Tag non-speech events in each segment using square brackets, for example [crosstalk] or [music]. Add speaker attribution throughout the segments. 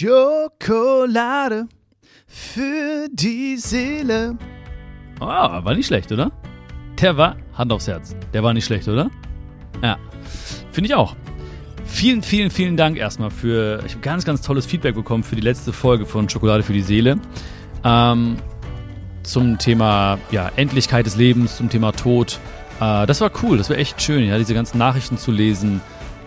Speaker 1: Schokolade für die Seele. Oh, war nicht schlecht, oder? Der war, Hand aufs Herz, der war nicht schlecht, oder? Ja, finde ich auch. Vielen, vielen, vielen Dank erstmal für, ich habe ganz, ganz tolles Feedback bekommen für die letzte Folge von Schokolade für die Seele. Ähm, zum Thema ja, Endlichkeit des Lebens, zum Thema Tod. Äh, das war cool, das war echt schön, ja, diese ganzen Nachrichten zu lesen.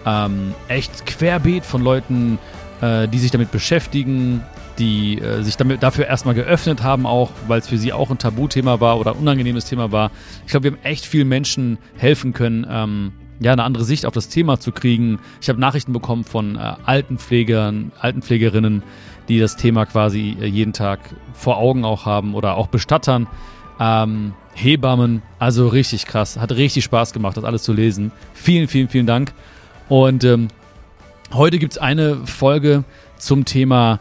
Speaker 1: Ähm, echt querbeet von Leuten, äh, die sich damit beschäftigen, die äh, sich damit, dafür erstmal geöffnet haben, auch weil es für sie auch ein Tabuthema war oder ein unangenehmes Thema war. Ich glaube, wir haben echt vielen Menschen helfen können, ähm, ja, eine andere Sicht auf das Thema zu kriegen. Ich habe Nachrichten bekommen von äh, Altenpflegern, Altenpflegerinnen, die das Thema quasi äh, jeden Tag vor Augen auch haben oder auch Bestattern, ähm, Hebammen. Also richtig krass. Hat richtig Spaß gemacht, das alles zu lesen. Vielen, vielen, vielen Dank. Und ähm, heute gibt es eine Folge zum Thema,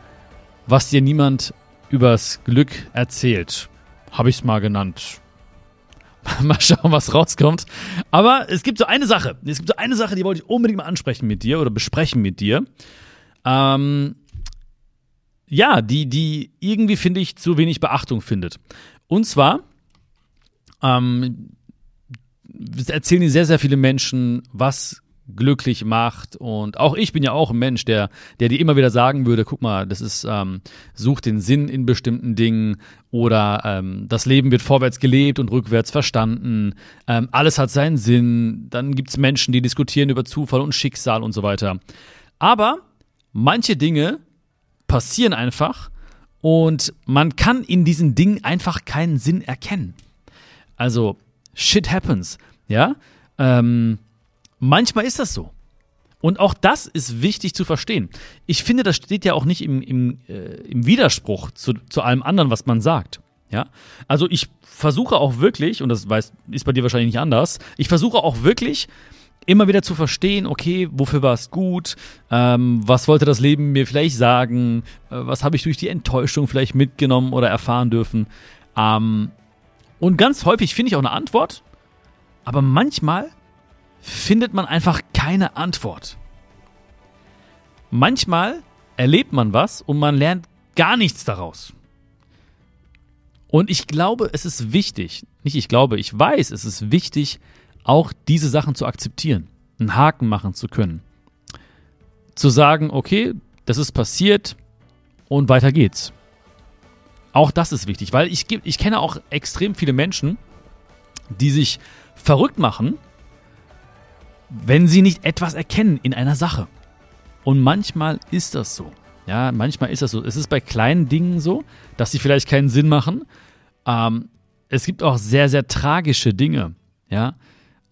Speaker 1: was dir niemand übers Glück erzählt. Habe ich es mal genannt. [laughs] mal schauen, was rauskommt. Aber es gibt so eine Sache. Es gibt so eine Sache, die wollte ich unbedingt mal ansprechen mit dir oder besprechen mit dir. Ähm, ja, die, die irgendwie, finde ich, zu wenig Beachtung findet. Und zwar ähm, erzählen dir sehr, sehr viele Menschen, was glücklich macht. Und auch ich bin ja auch ein Mensch, der, der dir immer wieder sagen würde, guck mal, das ist, ähm, such den Sinn in bestimmten Dingen oder ähm, das Leben wird vorwärts gelebt und rückwärts verstanden. Ähm, alles hat seinen Sinn. Dann gibt es Menschen, die diskutieren über Zufall und Schicksal und so weiter. Aber manche Dinge passieren einfach und man kann in diesen Dingen einfach keinen Sinn erkennen. Also, shit happens, ja. Ähm, Manchmal ist das so. Und auch das ist wichtig zu verstehen. Ich finde, das steht ja auch nicht im, im, äh, im Widerspruch zu, zu allem anderen, was man sagt. Ja? Also ich versuche auch wirklich, und das weiß, ist bei dir wahrscheinlich nicht anders, ich versuche auch wirklich immer wieder zu verstehen, okay, wofür war es gut, ähm, was wollte das Leben mir vielleicht sagen, äh, was habe ich durch die Enttäuschung vielleicht mitgenommen oder erfahren dürfen. Ähm, und ganz häufig finde ich auch eine Antwort, aber manchmal findet man einfach keine Antwort. Manchmal erlebt man was und man lernt gar nichts daraus. Und ich glaube, es ist wichtig, nicht ich glaube, ich weiß, es ist wichtig, auch diese Sachen zu akzeptieren, einen Haken machen zu können. Zu sagen, okay, das ist passiert und weiter geht's. Auch das ist wichtig, weil ich, ich kenne auch extrem viele Menschen, die sich verrückt machen, wenn sie nicht etwas erkennen in einer Sache. Und manchmal ist das so. Ja, manchmal ist das so. Es ist bei kleinen Dingen so, dass sie vielleicht keinen Sinn machen. Ähm, es gibt auch sehr, sehr tragische Dinge. Ja,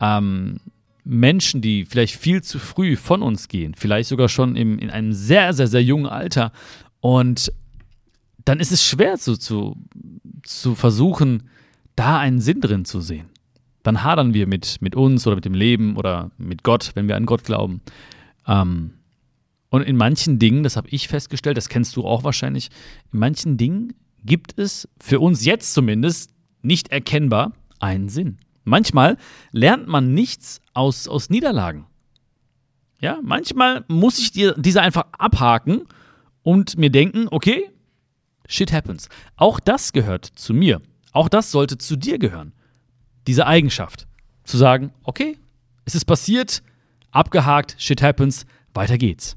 Speaker 1: ähm, Menschen, die vielleicht viel zu früh von uns gehen, vielleicht sogar schon im, in einem sehr, sehr, sehr jungen Alter. Und dann ist es schwer zu, zu, zu versuchen, da einen Sinn drin zu sehen dann hadern wir mit, mit uns oder mit dem Leben oder mit Gott, wenn wir an Gott glauben. Ähm, und in manchen Dingen, das habe ich festgestellt, das kennst du auch wahrscheinlich, in manchen Dingen gibt es für uns jetzt zumindest nicht erkennbar einen Sinn. Manchmal lernt man nichts aus, aus Niederlagen. Ja, manchmal muss ich dir diese einfach abhaken und mir denken, okay, shit happens. Auch das gehört zu mir. Auch das sollte zu dir gehören diese Eigenschaft. Zu sagen, okay, es ist passiert, abgehakt, shit happens, weiter geht's.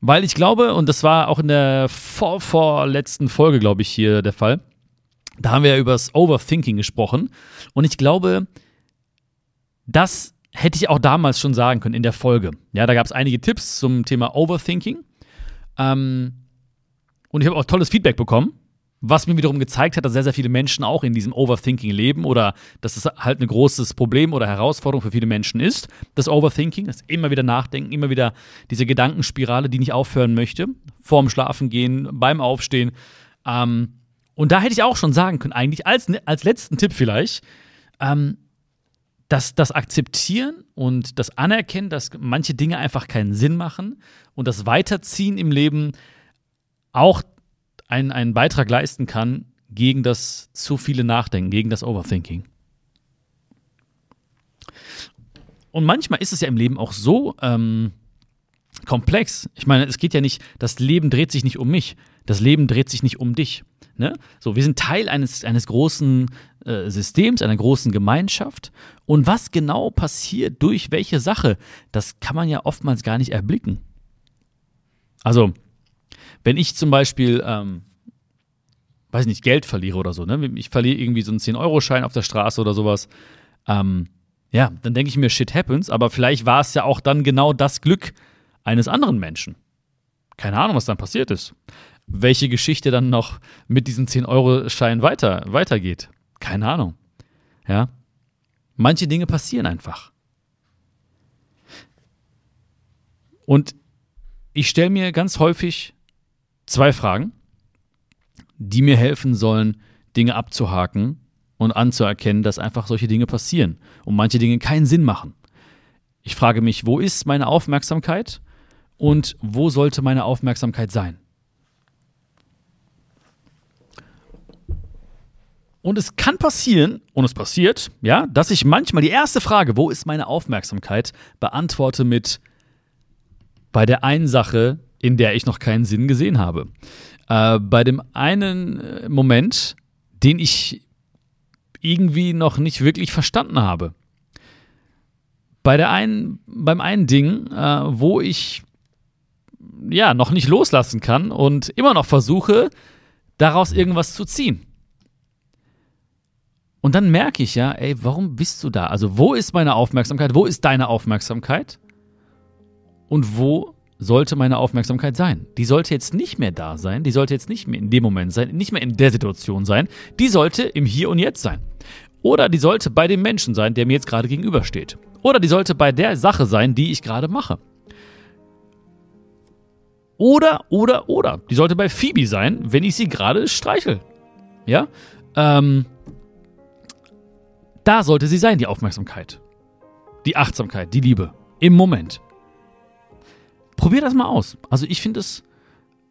Speaker 1: Weil ich glaube, und das war auch in der vor, vorletzten Folge, glaube ich, hier der Fall, da haben wir ja über das Overthinking gesprochen. Und ich glaube, das hätte ich auch damals schon sagen können in der Folge. Ja, da gab es einige Tipps zum Thema Overthinking. Ähm, und ich habe auch tolles Feedback bekommen. Was mir wiederum gezeigt hat, dass sehr, sehr viele Menschen auch in diesem Overthinking leben oder dass es halt ein großes Problem oder Herausforderung für viele Menschen ist. Das Overthinking, das immer wieder nachdenken, immer wieder diese Gedankenspirale, die nicht aufhören möchte, vorm Schlafengehen, beim Aufstehen. Ähm, und da hätte ich auch schon sagen können, eigentlich als, als letzten Tipp vielleicht, ähm, dass das Akzeptieren und das Anerkennen, dass manche Dinge einfach keinen Sinn machen und das Weiterziehen im Leben auch einen, einen Beitrag leisten kann gegen das zu viele Nachdenken, gegen das Overthinking. Und manchmal ist es ja im Leben auch so, ähm, komplex. Ich meine, es geht ja nicht, das Leben dreht sich nicht um mich, das Leben dreht sich nicht um dich. Ne? So, wir sind Teil eines, eines großen äh, Systems, einer großen Gemeinschaft. Und was genau passiert durch welche Sache, das kann man ja oftmals gar nicht erblicken. Also, wenn ich zum Beispiel, ähm, weiß nicht, Geld verliere oder so, ne? ich verliere irgendwie so einen 10-Euro-Schein auf der Straße oder sowas, ähm, ja, dann denke ich mir, shit happens, aber vielleicht war es ja auch dann genau das Glück eines anderen Menschen. Keine Ahnung, was dann passiert ist. Welche Geschichte dann noch mit diesem 10-Euro-Schein weiter, weitergeht. Keine Ahnung. Ja. Manche Dinge passieren einfach. Und ich stelle mir ganz häufig zwei Fragen, die mir helfen sollen, Dinge abzuhaken und anzuerkennen, dass einfach solche Dinge passieren und manche Dinge keinen Sinn machen. Ich frage mich, wo ist meine Aufmerksamkeit und wo sollte meine Aufmerksamkeit sein? Und es kann passieren, und es passiert, ja, dass ich manchmal die erste Frage, wo ist meine Aufmerksamkeit, beantworte mit bei der einen Sache, in der ich noch keinen Sinn gesehen habe. Äh, bei dem einen äh, Moment, den ich irgendwie noch nicht wirklich verstanden habe. Bei der einen, beim einen Ding, äh, wo ich ja noch nicht loslassen kann und immer noch versuche, daraus irgendwas zu ziehen. Und dann merke ich ja, ey, warum bist du da? Also, wo ist meine Aufmerksamkeit? Wo ist deine Aufmerksamkeit? Und wo sollte meine Aufmerksamkeit sein? Die sollte jetzt nicht mehr da sein, die sollte jetzt nicht mehr in dem Moment sein, nicht mehr in der Situation sein, die sollte im Hier und Jetzt sein. Oder die sollte bei dem Menschen sein, der mir jetzt gerade gegenübersteht. Oder die sollte bei der Sache sein, die ich gerade mache. Oder, oder, oder. Die sollte bei Phoebe sein, wenn ich sie gerade streichel. Ja? Ähm, da sollte sie sein, die Aufmerksamkeit. Die Achtsamkeit, die Liebe. Im Moment. Probier das mal aus. Also ich finde es,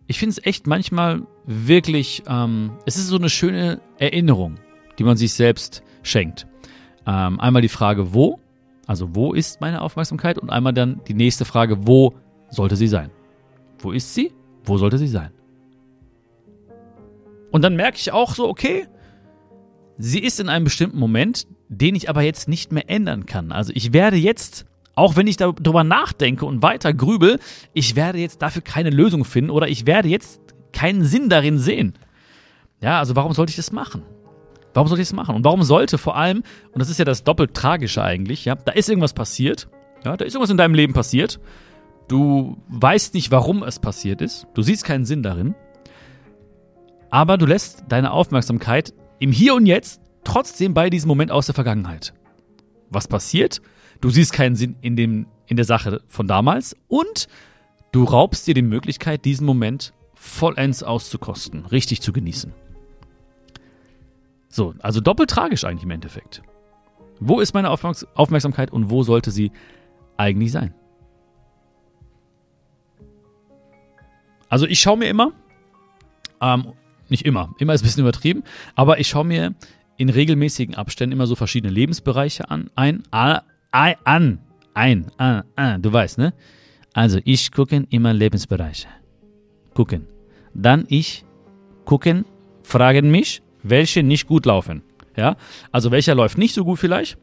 Speaker 1: ich finde es echt manchmal wirklich, ähm, es ist so eine schöne Erinnerung, die man sich selbst schenkt. Ähm, einmal die Frage, wo, also wo ist meine Aufmerksamkeit? Und einmal dann die nächste Frage, wo sollte sie sein? Wo ist sie? Wo sollte sie sein? Und dann merke ich auch so, okay, sie ist in einem bestimmten Moment, den ich aber jetzt nicht mehr ändern kann. Also ich werde jetzt, auch wenn ich darüber nachdenke und weiter grübel, ich werde jetzt dafür keine Lösung finden oder ich werde jetzt keinen Sinn darin sehen. Ja, also warum sollte ich das machen? Warum sollte ich das machen? Und warum sollte vor allem, und das ist ja das doppelt tragische eigentlich, ja, da ist irgendwas passiert, ja, da ist irgendwas in deinem Leben passiert. Du weißt nicht, warum es passiert ist. Du siehst keinen Sinn darin. Aber du lässt deine Aufmerksamkeit im Hier und Jetzt trotzdem bei diesem Moment aus der Vergangenheit. Was passiert? Du siehst keinen Sinn in, dem, in der Sache von damals und du raubst dir die Möglichkeit, diesen Moment vollends auszukosten, richtig zu genießen. So, also doppelt tragisch eigentlich im Endeffekt. Wo ist meine Aufmerksamkeit und wo sollte sie eigentlich sein? Also ich schaue mir immer, ähm, nicht immer, immer ist ein bisschen übertrieben, aber ich schaue mir in regelmäßigen Abständen immer so verschiedene Lebensbereiche an, ein, a, a, an, ein, a, a, du weißt, ne? Also ich gucke immer Lebensbereiche. Gucken. Dann ich gucken, fragen mich, welche nicht gut laufen. Ja? Also welcher läuft nicht so gut vielleicht.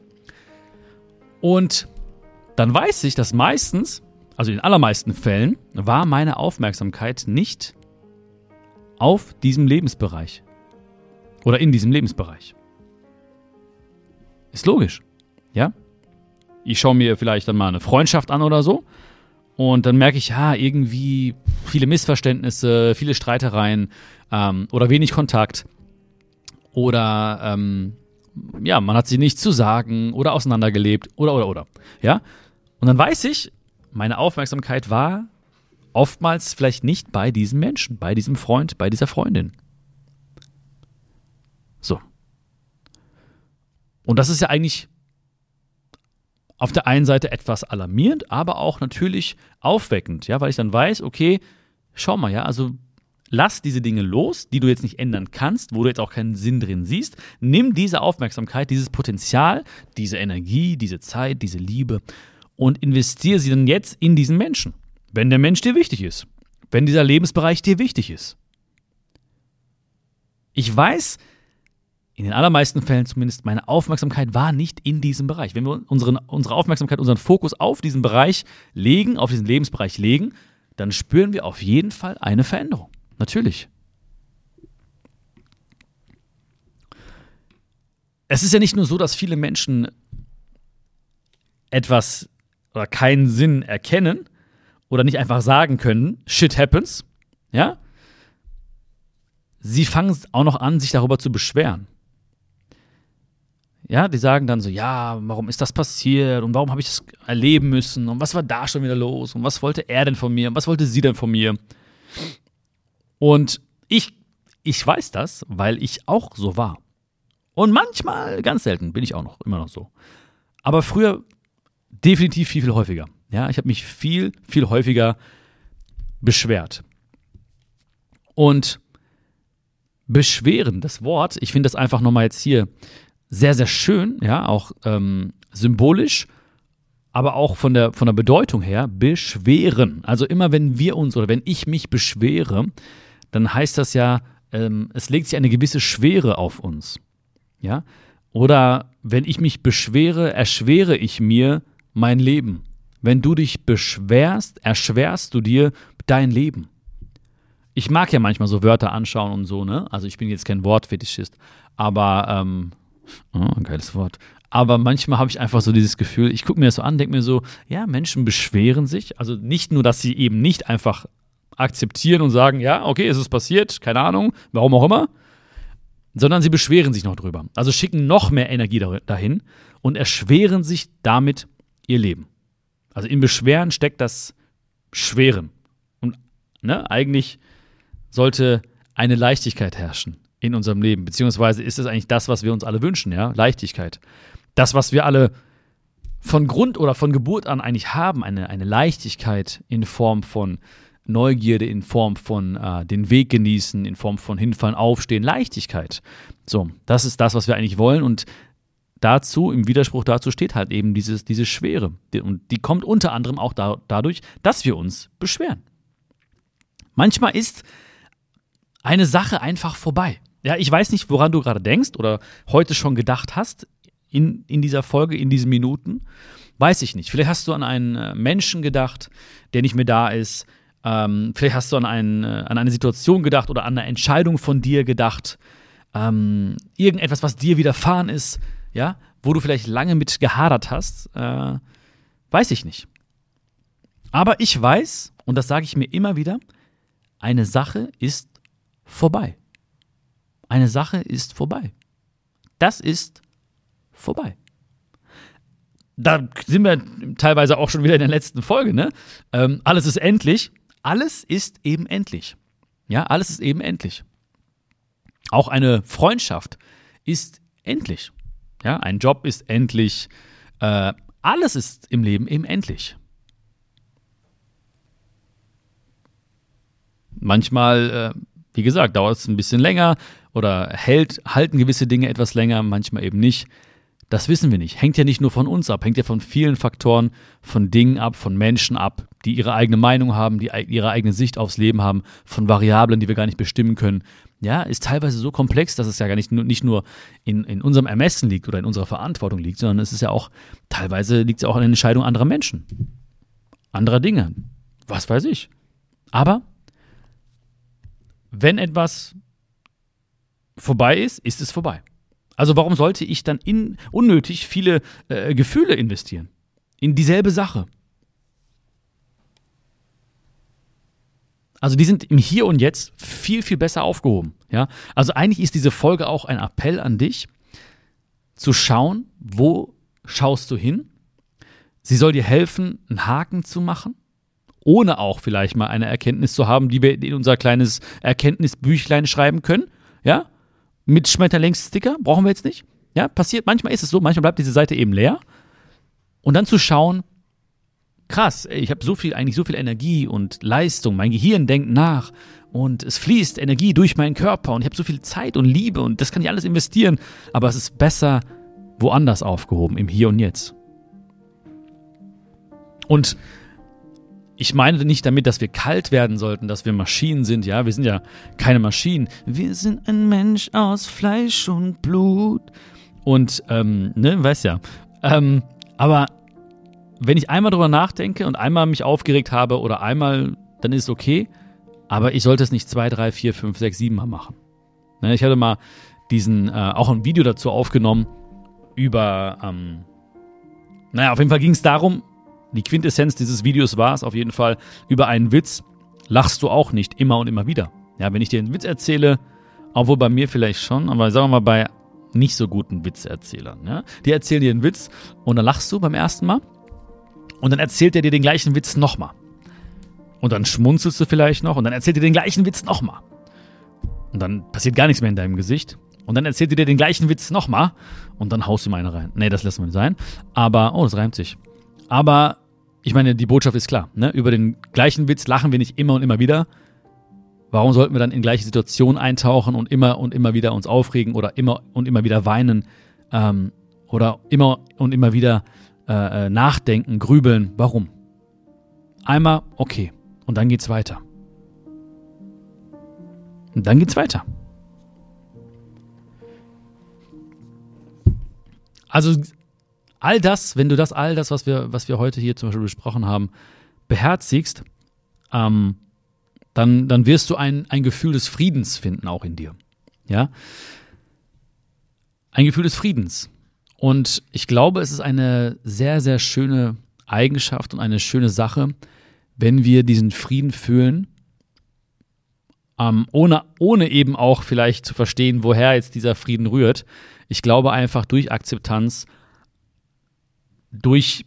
Speaker 1: Und dann weiß ich, dass meistens, also in allermeisten Fällen, war meine Aufmerksamkeit nicht auf diesem Lebensbereich. Oder in diesem Lebensbereich. Ist logisch. Ja? Ich schaue mir vielleicht dann mal eine Freundschaft an oder so. Und dann merke ich, ja, irgendwie viele Missverständnisse, viele Streitereien ähm, oder wenig Kontakt. Oder ähm, ja, man hat sie nicht zu sagen oder auseinandergelebt oder oder oder. Ja? Und dann weiß ich, meine Aufmerksamkeit war oftmals vielleicht nicht bei diesem Menschen, bei diesem Freund, bei dieser Freundin. So. Und das ist ja eigentlich auf der einen Seite etwas alarmierend, aber auch natürlich aufweckend, ja, weil ich dann weiß, okay, schau mal, ja, also lass diese Dinge los, die du jetzt nicht ändern kannst, wo du jetzt auch keinen Sinn drin siehst. Nimm diese Aufmerksamkeit, dieses Potenzial, diese Energie, diese Zeit, diese Liebe und investiere sie dann jetzt in diesen Menschen. Wenn der Mensch dir wichtig ist. Wenn dieser Lebensbereich dir wichtig ist. Ich weiß, in den allermeisten Fällen zumindest, meine Aufmerksamkeit war nicht in diesem Bereich. Wenn wir unseren, unsere Aufmerksamkeit, unseren Fokus auf diesen Bereich legen, auf diesen Lebensbereich legen, dann spüren wir auf jeden Fall eine Veränderung. Natürlich. Es ist ja nicht nur so, dass viele Menschen etwas oder keinen Sinn erkennen oder nicht einfach sagen können, shit happens, ja? Sie fangen auch noch an, sich darüber zu beschweren. Ja, die sagen dann so, ja, warum ist das passiert und warum habe ich das erleben müssen und was war da schon wieder los und was wollte er denn von mir und was wollte sie denn von mir? Und ich, ich weiß das, weil ich auch so war. Und manchmal, ganz selten, bin ich auch noch, immer noch so. Aber früher definitiv viel, viel häufiger. Ja, ich habe mich viel, viel häufiger beschwert. Und beschweren, das Wort, ich finde das einfach nochmal jetzt hier sehr, sehr schön, ja, auch ähm, symbolisch, aber auch von der, von der Bedeutung her, beschweren. Also immer wenn wir uns oder wenn ich mich beschwere, dann heißt das ja, ähm, es legt sich eine gewisse Schwere auf uns. Ja? Oder wenn ich mich beschwere, erschwere ich mir mein Leben. Wenn du dich beschwerst, erschwerst du dir dein Leben. Ich mag ja manchmal so Wörter anschauen und so, ne? Also ich bin jetzt kein Wortfetischist, aber ähm, Oh, ein geiles Wort. Aber manchmal habe ich einfach so dieses Gefühl, ich gucke mir das so an, denke mir so, ja, Menschen beschweren sich. Also nicht nur, dass sie eben nicht einfach akzeptieren und sagen, ja, okay, es ist passiert, keine Ahnung, warum auch immer, sondern sie beschweren sich noch drüber. Also schicken noch mehr Energie dahin und erschweren sich damit ihr Leben. Also im Beschweren steckt das Schweren. Und ne, eigentlich sollte eine Leichtigkeit herrschen in unserem Leben? Beziehungsweise ist es eigentlich das, was wir uns alle wünschen, ja? Leichtigkeit. Das, was wir alle von Grund oder von Geburt an eigentlich haben, eine, eine Leichtigkeit in Form von Neugierde, in Form von äh, den Weg genießen, in Form von hinfallen, aufstehen, Leichtigkeit. So, das ist das, was wir eigentlich wollen und dazu, im Widerspruch dazu steht halt eben dieses, diese Schwere. Und die kommt unter anderem auch da, dadurch, dass wir uns beschweren. Manchmal ist eine Sache einfach vorbei. Ja, ich weiß nicht, woran du gerade denkst oder heute schon gedacht hast in, in dieser Folge, in diesen Minuten. Weiß ich nicht. Vielleicht hast du an einen äh, Menschen gedacht, der nicht mehr da ist. Ähm, vielleicht hast du an, einen, äh, an eine Situation gedacht oder an eine Entscheidung von dir gedacht. Ähm, irgendetwas, was dir widerfahren ist, ja, wo du vielleicht lange mit gehadert hast. Äh, weiß ich nicht. Aber ich weiß, und das sage ich mir immer wieder, eine Sache ist vorbei. Eine Sache ist vorbei. Das ist vorbei. Da sind wir teilweise auch schon wieder in der letzten Folge, ne? Ähm, alles ist endlich. Alles ist eben endlich. Ja, alles ist eben endlich. Auch eine Freundschaft ist endlich. Ja, ein Job ist endlich. Äh, alles ist im Leben eben endlich. Manchmal, äh, wie gesagt, dauert es ein bisschen länger oder hält, halten gewisse Dinge etwas länger, manchmal eben nicht. Das wissen wir nicht. Hängt ja nicht nur von uns ab, hängt ja von vielen Faktoren, von Dingen ab, von Menschen ab, die ihre eigene Meinung haben, die ihre eigene Sicht aufs Leben haben, von Variablen, die wir gar nicht bestimmen können. Ja, ist teilweise so komplex, dass es ja gar nicht, nicht nur in, in unserem Ermessen liegt oder in unserer Verantwortung liegt, sondern es ist ja auch, teilweise liegt es ja auch an der Entscheidung anderer Menschen, anderer Dinge. Was weiß ich. Aber wenn etwas vorbei ist, ist es vorbei. Also warum sollte ich dann in, unnötig viele äh, Gefühle investieren? In dieselbe Sache. Also die sind im Hier und Jetzt viel, viel besser aufgehoben. Ja? Also eigentlich ist diese Folge auch ein Appell an dich, zu schauen, wo schaust du hin. Sie soll dir helfen, einen Haken zu machen, ohne auch vielleicht mal eine Erkenntnis zu haben, die wir in unser kleines Erkenntnisbüchlein schreiben können. Ja? Mit Schmetterlingssticker, brauchen wir jetzt nicht. Ja, passiert, manchmal ist es so, manchmal bleibt diese Seite eben leer. Und dann zu schauen, krass, ich habe so viel, eigentlich so viel Energie und Leistung, mein Gehirn denkt nach und es fließt Energie durch meinen Körper und ich habe so viel Zeit und Liebe und das kann ich alles investieren, aber es ist besser woanders aufgehoben, im Hier und Jetzt. Und ich meine nicht damit, dass wir kalt werden sollten, dass wir Maschinen sind. Ja, wir sind ja keine Maschinen. Wir sind ein Mensch aus Fleisch und Blut. Und, ähm, ne, weiß ja. Ähm, aber wenn ich einmal drüber nachdenke und einmal mich aufgeregt habe oder einmal, dann ist es okay. Aber ich sollte es nicht zwei, drei, vier, fünf, sechs, sieben Mal machen. Ne, ich hatte mal diesen, äh, auch ein Video dazu aufgenommen über, ähm, naja, auf jeden Fall ging es darum, die Quintessenz dieses Videos war es auf jeden Fall, über einen Witz lachst du auch nicht immer und immer wieder. Ja, wenn ich dir einen Witz erzähle, obwohl bei mir vielleicht schon, aber sagen wir mal bei nicht so guten Witzerzählern, ja, die erzählen dir einen Witz und dann lachst du beim ersten Mal und dann erzählt er dir den gleichen Witz nochmal. Und dann schmunzelst du vielleicht noch und dann erzählt er den gleichen Witz nochmal. Und dann passiert gar nichts mehr in deinem Gesicht. Und dann erzählt er dir den gleichen Witz nochmal und dann haust du ihm eine rein. Nee, das lassen wir sein. Aber, oh, das reimt sich. Aber ich meine, die Botschaft ist klar. Ne? Über den gleichen Witz lachen wir nicht immer und immer wieder. Warum sollten wir dann in gleiche Situationen eintauchen und immer und immer wieder uns aufregen oder immer und immer wieder weinen ähm, oder immer und immer wieder äh, äh nachdenken, grübeln? Warum? Einmal, okay. Und dann geht's weiter. Und dann geht's weiter. Also all das, wenn du das, all das, was wir, was wir heute hier zum Beispiel besprochen haben, beherzigst, ähm, dann, dann wirst du ein, ein Gefühl des Friedens finden, auch in dir. Ja? Ein Gefühl des Friedens. Und ich glaube, es ist eine sehr, sehr schöne Eigenschaft und eine schöne Sache, wenn wir diesen Frieden fühlen, ähm, ohne, ohne eben auch vielleicht zu verstehen, woher jetzt dieser Frieden rührt. Ich glaube einfach durch Akzeptanz durch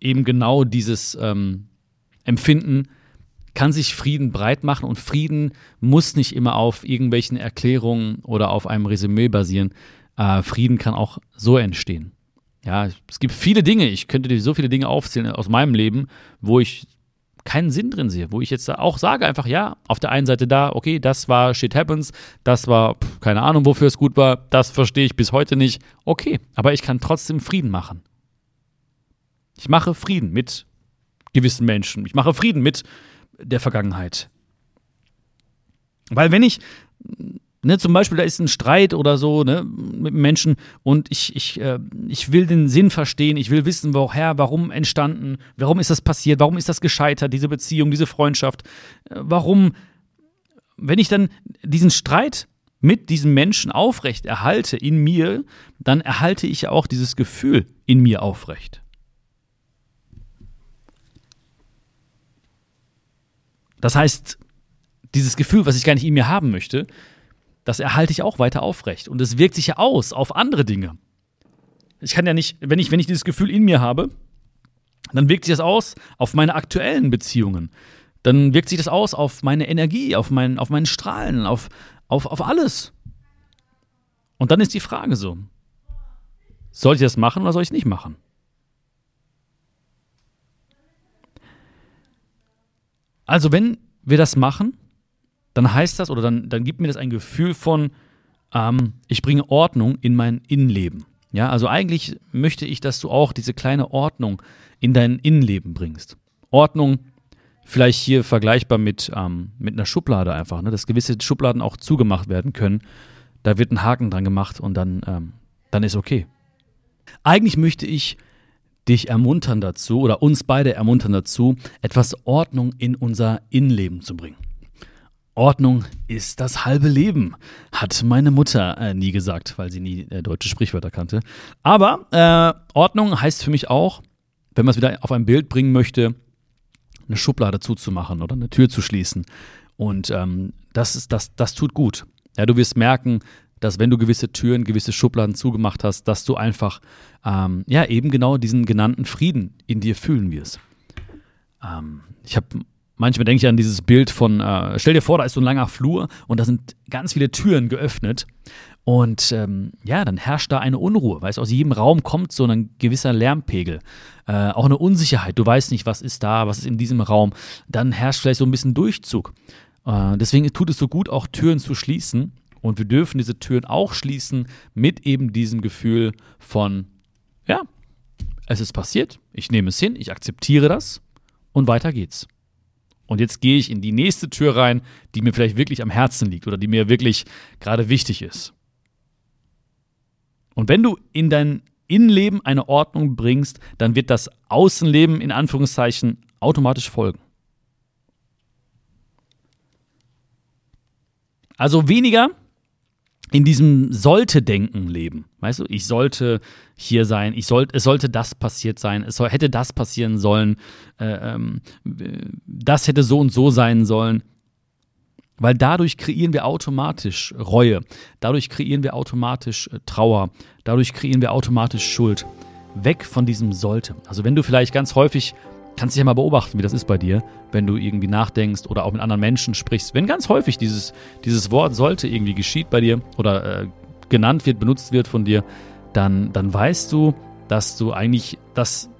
Speaker 1: eben genau dieses ähm, Empfinden kann sich Frieden breit machen und Frieden muss nicht immer auf irgendwelchen Erklärungen oder auf einem Resümee basieren. Äh, Frieden kann auch so entstehen. Ja, es gibt viele Dinge, ich könnte dir so viele Dinge aufzählen aus meinem Leben, wo ich keinen Sinn drin sehe, wo ich jetzt auch sage einfach, ja, auf der einen Seite da, okay, das war Shit Happens, das war, pff, keine Ahnung, wofür es gut war, das verstehe ich bis heute nicht, okay, aber ich kann trotzdem Frieden machen. Ich mache Frieden mit gewissen Menschen. Ich mache Frieden mit der Vergangenheit. Weil wenn ich, ne, zum Beispiel, da ist ein Streit oder so ne, mit Menschen und ich, ich, äh, ich will den Sinn verstehen, ich will wissen, woher, warum entstanden, warum ist das passiert, warum ist das gescheitert, diese Beziehung, diese Freundschaft, äh, warum, wenn ich dann diesen Streit mit diesem Menschen aufrecht erhalte in mir, dann erhalte ich auch dieses Gefühl in mir aufrecht. Das heißt, dieses Gefühl, was ich gar nicht in mir haben möchte, das erhalte ich auch weiter aufrecht. Und es wirkt sich ja aus auf andere Dinge. Ich kann ja nicht, wenn ich, wenn ich dieses Gefühl in mir habe, dann wirkt sich das aus auf meine aktuellen Beziehungen. Dann wirkt sich das aus auf meine Energie, auf, mein, auf meinen Strahlen, auf, auf, auf alles. Und dann ist die Frage so: Soll ich das machen oder soll ich es nicht machen? Also, wenn wir das machen, dann heißt das oder dann, dann gibt mir das ein Gefühl von, ähm, ich bringe Ordnung in mein Innenleben. Ja, also eigentlich möchte ich, dass du auch diese kleine Ordnung in dein Innenleben bringst. Ordnung, vielleicht hier vergleichbar mit, ähm, mit einer Schublade einfach, ne? dass gewisse Schubladen auch zugemacht werden können. Da wird ein Haken dran gemacht und dann, ähm, dann ist okay. Eigentlich möchte ich dich ermuntern dazu oder uns beide ermuntern dazu, etwas Ordnung in unser Innenleben zu bringen. Ordnung ist das halbe Leben, hat meine Mutter äh, nie gesagt, weil sie nie äh, deutsche Sprichwörter kannte. Aber äh, Ordnung heißt für mich auch, wenn man es wieder auf ein Bild bringen möchte, eine Schublade zuzumachen oder eine Tür zu schließen. Und ähm, das, ist, das, das tut gut. Ja, du wirst merken, dass wenn du gewisse Türen, gewisse Schubladen zugemacht hast, dass du einfach ähm, ja eben genau diesen genannten Frieden in dir fühlen wirst. Ähm, ich habe manchmal denke ich an dieses Bild von, äh, stell dir vor, da ist so ein langer Flur und da sind ganz viele Türen geöffnet. Und ähm, ja, dann herrscht da eine Unruhe. Weißt aus jedem Raum kommt so ein gewisser Lärmpegel. Äh, auch eine Unsicherheit. Du weißt nicht, was ist da, was ist in diesem Raum. Dann herrscht vielleicht so ein bisschen Durchzug. Äh, deswegen tut es so gut, auch Türen zu schließen und wir dürfen diese Türen auch schließen mit eben diesem Gefühl von, ja, es ist passiert, ich nehme es hin, ich akzeptiere das und weiter geht's. Und jetzt gehe ich in die nächste Tür rein, die mir vielleicht wirklich am Herzen liegt oder die mir wirklich gerade wichtig ist. Und wenn du in dein Innenleben eine Ordnung bringst, dann wird das Außenleben in Anführungszeichen automatisch folgen. Also weniger in diesem sollte-Denken leben. Weißt du, ich sollte hier sein, ich sollte, es sollte das passiert sein, es soll, hätte das passieren sollen, äh, ähm, das hätte so und so sein sollen. Weil dadurch kreieren wir automatisch Reue, dadurch kreieren wir automatisch äh, Trauer, dadurch kreieren wir automatisch Schuld. Weg von diesem sollte. Also wenn du vielleicht ganz häufig kannst dich ja mal beobachten, wie das ist bei dir, wenn du irgendwie nachdenkst oder auch mit anderen Menschen sprichst. Wenn ganz häufig dieses, dieses Wort sollte irgendwie geschieht bei dir oder äh, genannt wird, benutzt wird von dir, dann, dann weißt du, dass du eigentlich das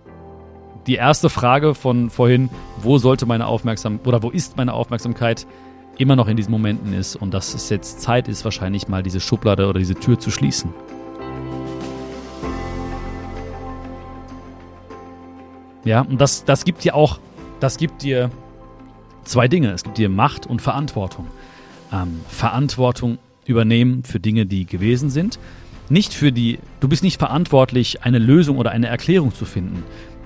Speaker 1: die erste Frage von vorhin, wo sollte meine Aufmerksamkeit oder wo ist meine Aufmerksamkeit, immer noch in diesen Momenten ist und dass es jetzt Zeit ist, wahrscheinlich mal diese Schublade oder diese Tür zu schließen. Ja, und das, das gibt dir auch, das gibt dir zwei Dinge. Es gibt dir Macht und Verantwortung. Ähm, Verantwortung übernehmen für Dinge, die gewesen sind. Nicht für die, du bist nicht verantwortlich, eine Lösung oder eine Erklärung zu finden.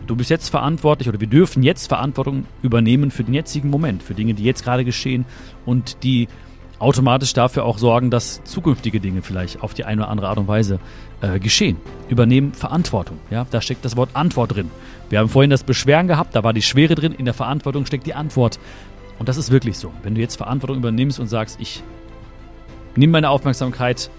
Speaker 1: Du bist jetzt verantwortlich oder wir dürfen jetzt Verantwortung übernehmen für den jetzigen Moment, für Dinge, die jetzt gerade geschehen und die automatisch dafür auch sorgen, dass zukünftige Dinge vielleicht auf die eine oder andere Art und Weise äh, geschehen. Übernehmen Verantwortung. Ja, da steckt das Wort Antwort drin. Wir haben vorhin das Beschweren gehabt, da war die Schwere drin. In der Verantwortung steckt die Antwort. Und das ist wirklich so. Wenn du jetzt Verantwortung übernimmst und sagst, ich nehme meine Aufmerksamkeit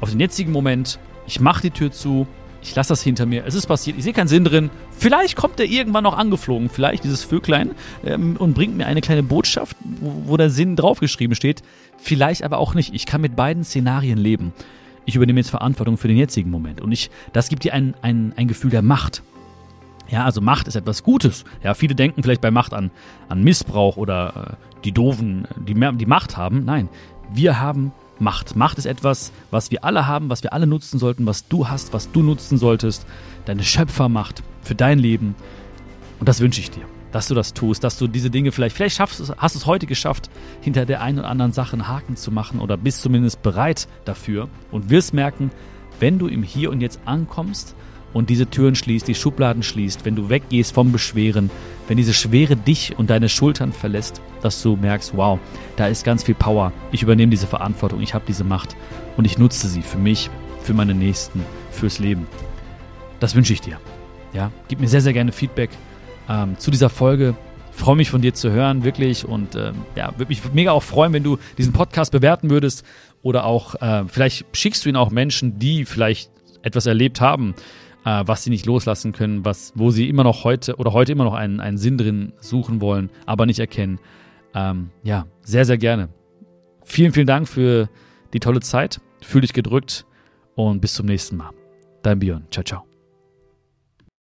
Speaker 1: auf den jetzigen Moment, ich mache die Tür zu, ich lasse das hinter mir, es ist passiert, ich sehe keinen Sinn drin. Vielleicht kommt er irgendwann noch angeflogen, vielleicht dieses Vöglein, ähm, und bringt mir eine kleine Botschaft, wo, wo der Sinn draufgeschrieben steht. Vielleicht aber auch nicht. Ich kann mit beiden Szenarien leben. Ich übernehme jetzt Verantwortung für den jetzigen Moment. Und ich, das gibt dir ein, ein, ein Gefühl der Macht. Ja, also Macht ist etwas Gutes. Ja, viele denken vielleicht bei Macht an, an Missbrauch oder äh, die Doofen, die, mehr, die Macht haben. Nein, wir haben Macht. Macht ist etwas, was wir alle haben, was wir alle nutzen sollten, was du hast, was du nutzen solltest. Deine Schöpfermacht für dein Leben. Und das wünsche ich dir, dass du das tust, dass du diese Dinge vielleicht, vielleicht schaffst, hast du es heute geschafft, hinter der einen oder anderen Sache einen Haken zu machen oder bist zumindest bereit dafür und wirst merken, wenn du im Hier und Jetzt ankommst und diese Türen schließt, die Schubladen schließt, wenn du weggehst vom Beschweren, wenn diese Schwere dich und deine Schultern verlässt, dass du merkst, wow, da ist ganz viel Power. Ich übernehme diese Verantwortung, ich habe diese Macht und ich nutze sie für mich, für meine Nächsten, fürs Leben. Das wünsche ich dir. Ja, gib mir sehr, sehr gerne Feedback ähm, zu dieser Folge. Freue mich von dir zu hören, wirklich. Und ähm, ja, würde mich mega auch freuen, wenn du diesen Podcast bewerten würdest. Oder auch, äh, vielleicht schickst du ihn auch Menschen, die vielleicht etwas erlebt haben, äh, was sie nicht loslassen können, was, wo sie immer noch heute oder heute immer noch einen, einen Sinn drin suchen wollen, aber nicht erkennen. Ähm, ja, sehr, sehr gerne. Vielen, vielen Dank für die tolle Zeit. Fühl dich gedrückt und bis zum nächsten Mal. Dein Björn. Ciao, ciao.